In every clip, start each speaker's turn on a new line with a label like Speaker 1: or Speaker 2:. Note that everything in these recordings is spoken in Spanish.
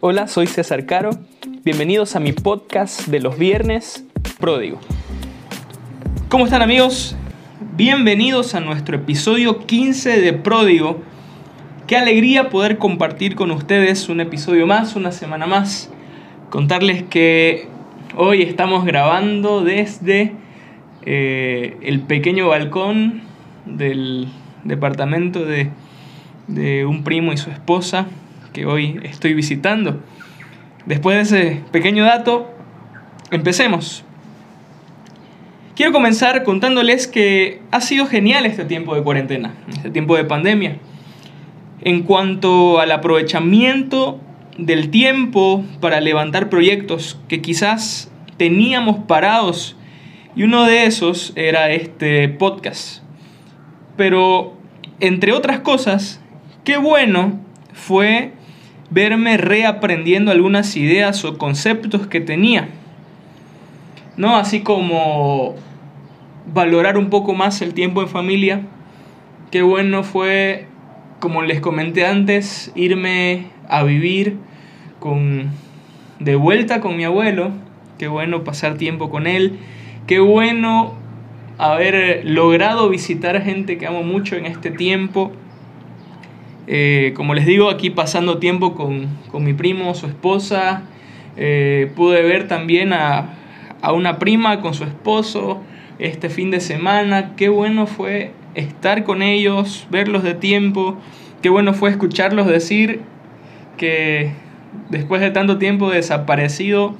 Speaker 1: Hola, soy César Caro. Bienvenidos a mi podcast de los viernes, Pródigo. ¿Cómo están amigos? Bienvenidos a nuestro episodio 15 de Pródigo. Qué alegría poder compartir con ustedes un episodio más, una semana más. Contarles que hoy estamos grabando desde eh, el pequeño balcón del departamento de, de un primo y su esposa que hoy estoy visitando. Después de ese pequeño dato, empecemos. Quiero comenzar contándoles que ha sido genial este tiempo de cuarentena, este tiempo de pandemia. En cuanto al aprovechamiento del tiempo para levantar proyectos que quizás teníamos parados y uno de esos era este podcast. Pero, entre otras cosas, qué bueno fue verme reaprendiendo algunas ideas o conceptos que tenía. ¿No? Así como valorar un poco más el tiempo en familia. Qué bueno fue, como les comenté antes, irme a vivir con de vuelta con mi abuelo. Qué bueno pasar tiempo con él. Qué bueno haber logrado visitar gente que amo mucho en este tiempo eh, como les digo, aquí pasando tiempo con, mi primo, su esposa. Eh, pude ver también a, una prima con su esposo este fin de semana. Qué bueno fue estar con ellos, verlos de tiempo. Qué bueno fue escucharlos decir que después de tanto tiempo desaparecido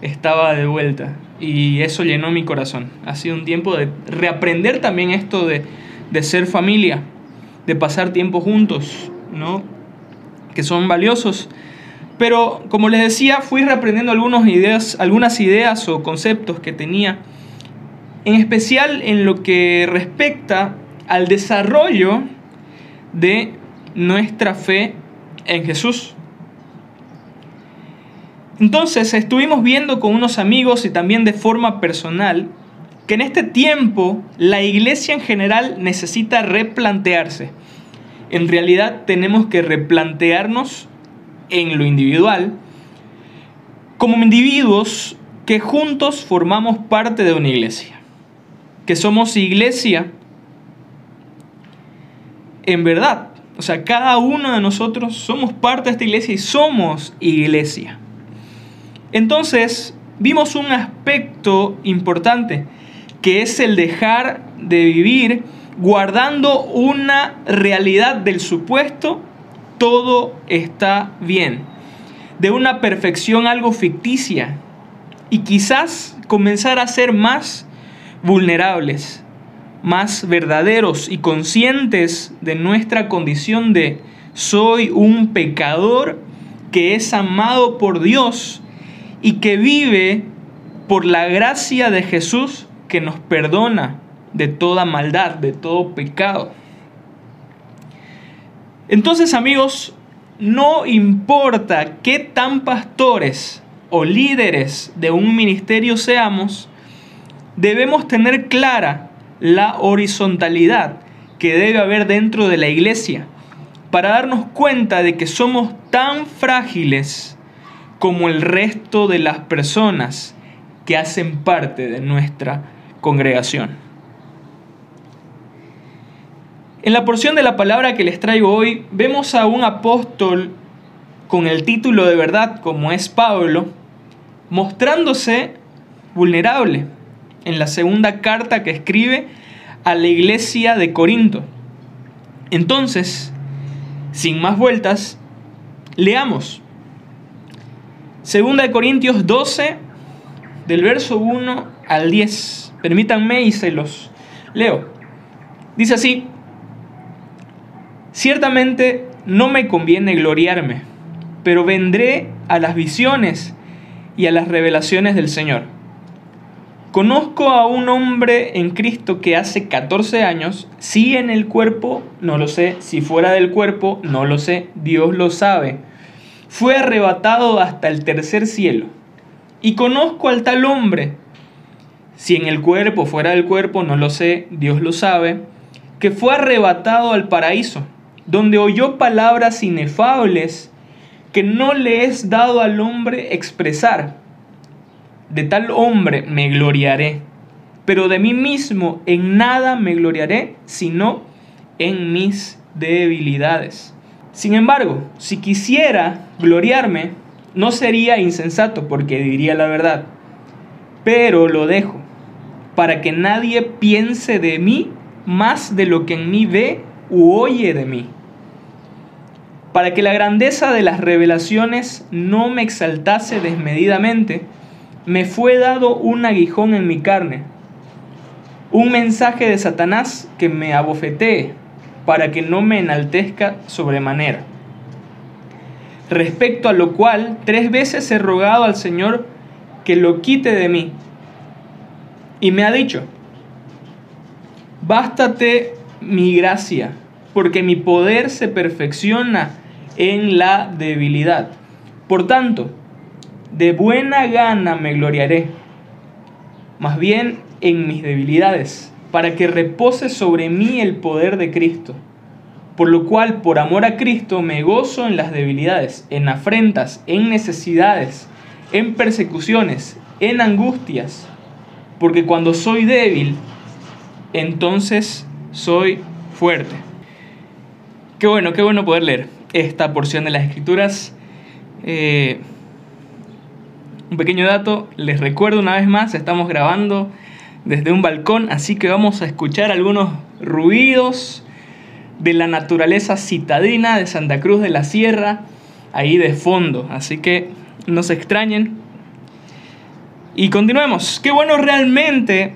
Speaker 1: estaba de vuelta. Y eso llenó mi corazón. Ha sido un tiempo de reaprender también esto de, de ser familia de pasar tiempo juntos, ¿no? Que son valiosos. Pero como les decía, fui reaprendiendo algunas ideas, algunas ideas o conceptos que tenía, en especial en lo que respecta al desarrollo de nuestra fe en Jesús. Entonces estuvimos viendo con unos amigos y también de forma personal que en este tiempo la iglesia en general necesita replantearse. En realidad tenemos que replantearnos en lo individual como individuos que juntos formamos parte de una iglesia. Que somos iglesia en verdad. O sea, cada uno de nosotros somos parte de esta iglesia y somos iglesia. Entonces, vimos un aspecto importante que es el dejar de vivir guardando una realidad del supuesto, todo está bien. De una perfección algo ficticia. Y quizás comenzar a ser más vulnerables, más verdaderos y conscientes de nuestra condición de soy un pecador que es amado por Dios y que vive por la gracia de Jesús que nos perdona de toda maldad, de todo pecado. Entonces amigos, no importa qué tan pastores o líderes de un ministerio seamos, debemos tener clara la horizontalidad que debe haber dentro de la iglesia para darnos cuenta de que somos tan frágiles como el resto de las personas que hacen parte de nuestra congregación. En la porción de la palabra que les traigo hoy, vemos a un apóstol con el título de verdad, como es Pablo, mostrándose vulnerable en la segunda carta que escribe a la iglesia de Corinto. Entonces, sin más vueltas, leamos. Segunda de Corintios 12, del verso 1 al 10. Permítanme y se los leo. Dice así, Ciertamente no me conviene gloriarme, pero vendré a las visiones y a las revelaciones del Señor. Conozco a un hombre en Cristo que hace 14 años, si en el cuerpo, no lo sé, si fuera del cuerpo, no lo sé, Dios lo sabe, fue arrebatado hasta el tercer cielo. Y conozco al tal hombre, si en el cuerpo, fuera del cuerpo, no lo sé, Dios lo sabe, que fue arrebatado al paraíso, donde oyó palabras inefables que no le es dado al hombre expresar. De tal hombre me gloriaré, pero de mí mismo en nada me gloriaré, sino en mis debilidades. Sin embargo, si quisiera gloriarme, no sería insensato porque diría la verdad, pero lo dejo, para que nadie piense de mí más de lo que en mí ve u oye de mí. Para que la grandeza de las revelaciones no me exaltase desmedidamente, me fue dado un aguijón en mi carne, un mensaje de Satanás que me abofetee, para que no me enaltezca sobremanera. Respecto a lo cual, tres veces he rogado al Señor que lo quite de mí. Y me ha dicho, bástate mi gracia, porque mi poder se perfecciona en la debilidad. Por tanto, de buena gana me gloriaré, más bien en mis debilidades, para que repose sobre mí el poder de Cristo. Por lo cual, por amor a Cristo, me gozo en las debilidades, en afrentas, en necesidades, en persecuciones, en angustias, porque cuando soy débil, entonces soy fuerte. Qué bueno, qué bueno poder leer esta porción de las escrituras. Eh, un pequeño dato, les recuerdo una vez más, estamos grabando desde un balcón, así que vamos a escuchar algunos ruidos de la naturaleza citadina de Santa Cruz de la Sierra, ahí de fondo, así que no se extrañen. Y continuemos, qué bueno realmente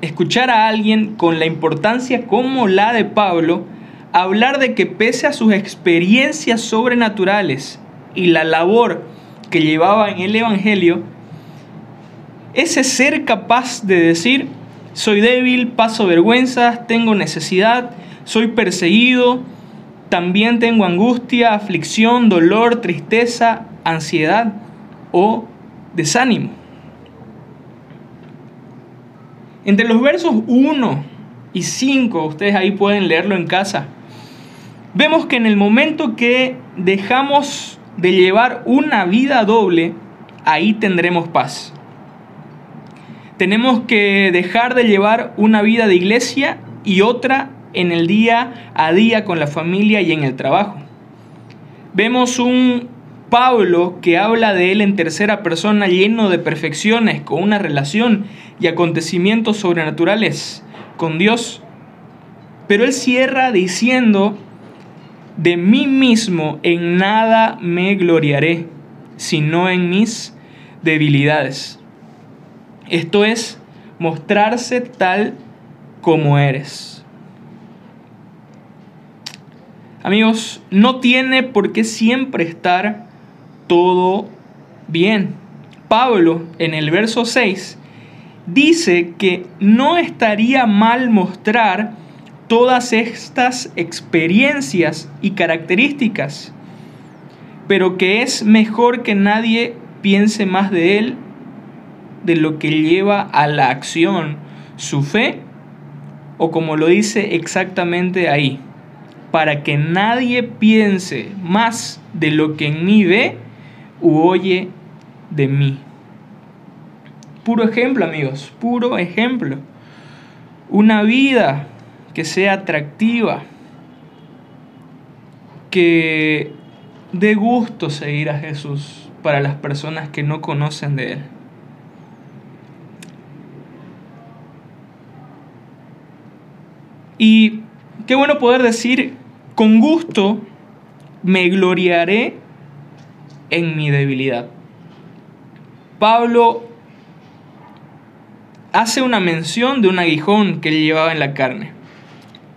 Speaker 1: escuchar a alguien con la importancia como la de Pablo, hablar de que pese a sus experiencias sobrenaturales y la labor que llevaba en el Evangelio, ese ser capaz de decir, soy débil, paso vergüenzas, tengo necesidad, soy perseguido, también tengo angustia, aflicción, dolor, tristeza, ansiedad o desánimo. Entre los versos 1 y 5, ustedes ahí pueden leerlo en casa, vemos que en el momento que dejamos de llevar una vida doble, ahí tendremos paz. Tenemos que dejar de llevar una vida de iglesia y otra en el día a día con la familia y en el trabajo. Vemos un Pablo que habla de él en tercera persona lleno de perfecciones, con una relación y acontecimientos sobrenaturales con Dios. Pero él cierra diciendo, de mí mismo en nada me gloriaré, sino en mis debilidades. Esto es mostrarse tal como eres. Amigos, no tiene por qué siempre estar todo bien. Pablo en el verso 6 dice que no estaría mal mostrar todas estas experiencias y características, pero que es mejor que nadie piense más de él de lo que lleva a la acción su fe, o como lo dice exactamente ahí, para que nadie piense más de lo que en mí ve, u oye de mí. Puro ejemplo, amigos, puro ejemplo. Una vida que sea atractiva, que dé gusto seguir a Jesús para las personas que no conocen de Él. Y qué bueno poder decir, con gusto me gloriaré en mi debilidad. Pablo hace una mención de un aguijón que él llevaba en la carne,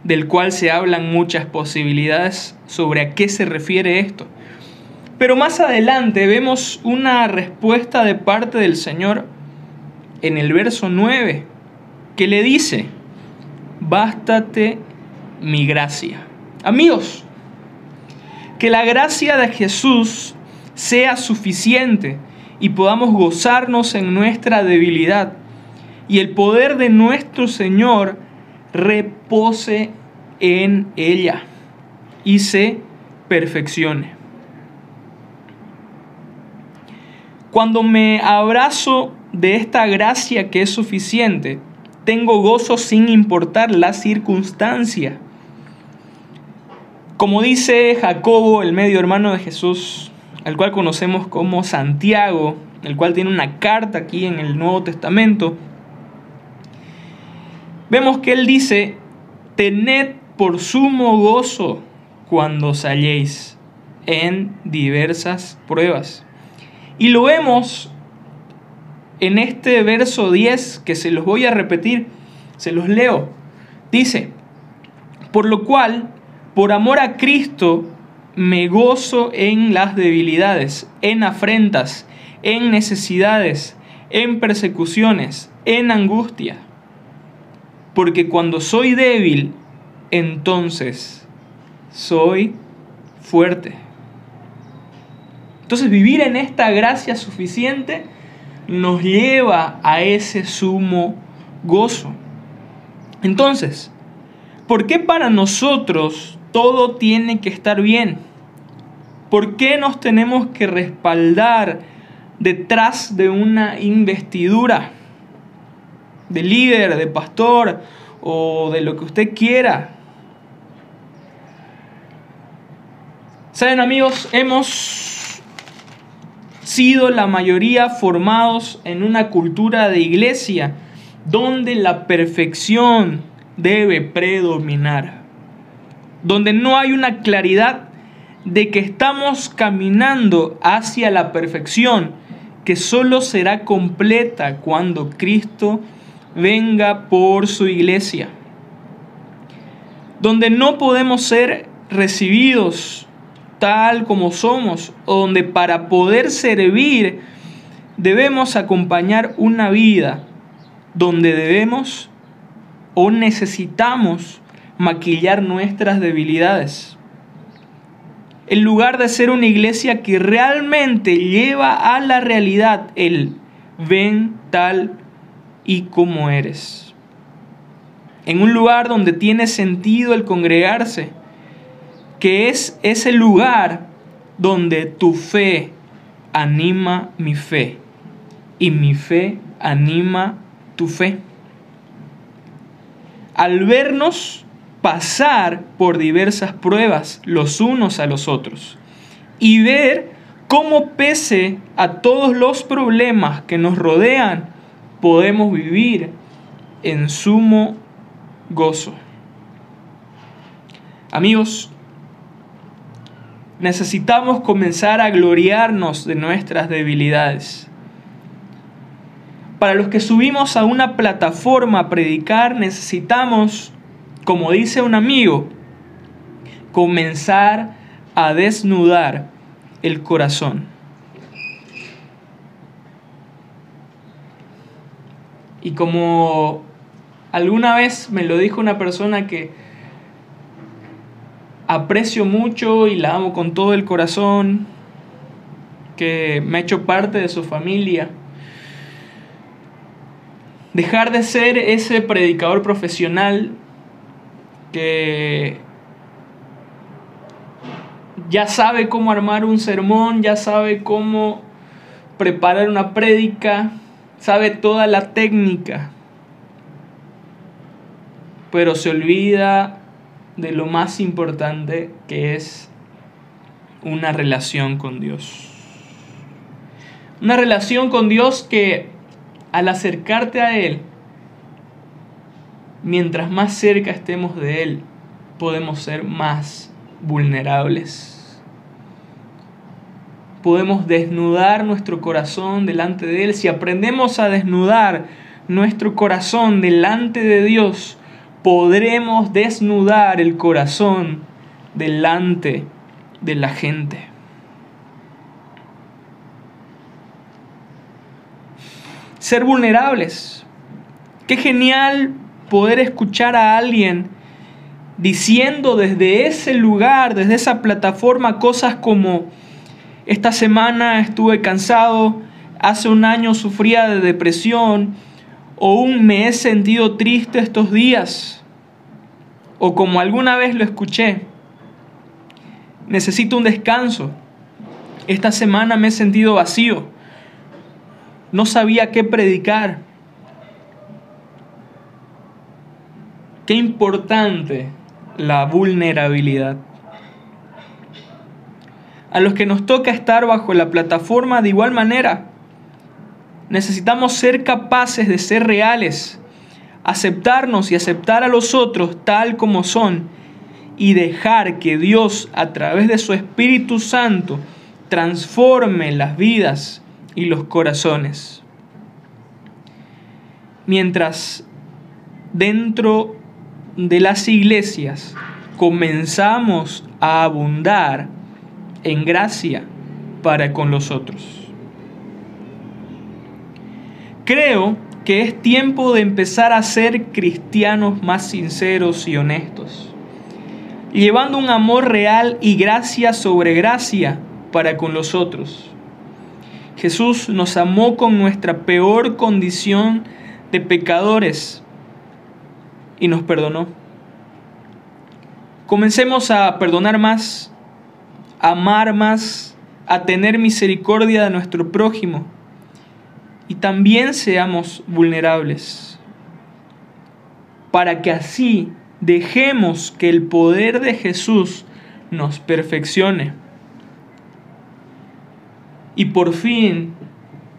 Speaker 1: del cual se hablan muchas posibilidades sobre a qué se refiere esto. Pero más adelante vemos una respuesta de parte del Señor en el verso 9, que le dice, bástate mi gracia. Amigos, que la gracia de Jesús sea suficiente y podamos gozarnos en nuestra debilidad. Y el poder de nuestro Señor repose en ella y se perfeccione. Cuando me abrazo de esta gracia que es suficiente, tengo gozo sin importar la circunstancia. Como dice Jacobo, el medio hermano de Jesús, al cual conocemos como Santiago, el cual tiene una carta aquí en el Nuevo Testamento, vemos que él dice, tened por sumo gozo cuando salléis en diversas pruebas. Y lo vemos en este verso 10 que se los voy a repetir, se los leo. Dice, por lo cual, por amor a Cristo, me gozo en las debilidades, en afrentas, en necesidades, en persecuciones, en angustia. Porque cuando soy débil, entonces soy fuerte. Entonces vivir en esta gracia suficiente nos lleva a ese sumo gozo. Entonces, ¿por qué para nosotros todo tiene que estar bien? ¿Por qué nos tenemos que respaldar detrás de una investidura de líder, de pastor o de lo que usted quiera? Saben amigos, hemos sido la mayoría formados en una cultura de iglesia donde la perfección debe predominar, donde no hay una claridad de que estamos caminando hacia la perfección que solo será completa cuando Cristo venga por su iglesia, donde no podemos ser recibidos tal como somos, donde para poder servir debemos acompañar una vida donde debemos o necesitamos maquillar nuestras debilidades. En lugar de ser una iglesia que realmente lleva a la realidad el ven tal y como eres. En un lugar donde tiene sentido el congregarse, que es ese lugar donde tu fe anima mi fe y mi fe anima tu fe. Al vernos pasar por diversas pruebas los unos a los otros y ver cómo pese a todos los problemas que nos rodean, podemos vivir en sumo gozo. Amigos, necesitamos comenzar a gloriarnos de nuestras debilidades. Para los que subimos a una plataforma a predicar, necesitamos, como dice un amigo, comenzar a desnudar el corazón. Y como alguna vez me lo dijo una persona que aprecio mucho y la amo con todo el corazón, que me ha hecho parte de su familia. Dejar de ser ese predicador profesional que ya sabe cómo armar un sermón, ya sabe cómo preparar una prédica, sabe toda la técnica, pero se olvida de lo más importante que es una relación con Dios. Una relación con Dios que al acercarte a Él, mientras más cerca estemos de Él, podemos ser más vulnerables. Podemos desnudar nuestro corazón delante de Él. Si aprendemos a desnudar nuestro corazón delante de Dios, podremos desnudar el corazón delante de la gente. Ser vulnerables. Qué genial poder escuchar a alguien diciendo desde ese lugar, desde esa plataforma, cosas como, esta semana estuve cansado, hace un año sufría de depresión, un me he sentido triste estos días. O como alguna vez lo escuché, necesito un descanso. Esta semana me he sentido vacío. No sabía qué predicar. Qué importante la vulnerabilidad. A los que nos toca estar bajo la plataforma de igual manera, necesitamos ser capaces de ser reales, aceptarnos y aceptar a los otros tal como son y dejar que Dios a través de su Espíritu Santo transforme las vidas y los corazones. Mientras dentro de las iglesias comenzamos a abundar en gracia para con los otros. Creo que es tiempo de empezar a ser cristianos más sinceros y honestos, llevando un amor real y gracia sobre gracia para con los otros. Jesús nos amó con nuestra peor condición de pecadores y nos perdonó. Comencemos a perdonar más, a amar más, a tener misericordia de nuestro prójimo y también seamos vulnerables, para que así dejemos que el poder de Jesús nos perfeccione y por fin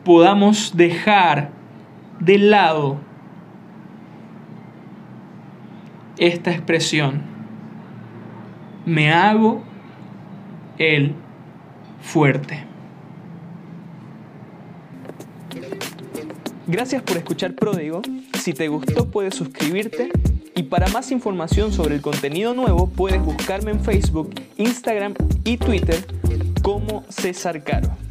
Speaker 1: podamos dejar de lado esta expresión. Me hago el fuerte. Gracias por escuchar Pródigo. Si te gustó puedes suscribirte y para más información sobre el contenido nuevo puedes buscarme en Facebook, Instagram y Twitter como César Caro.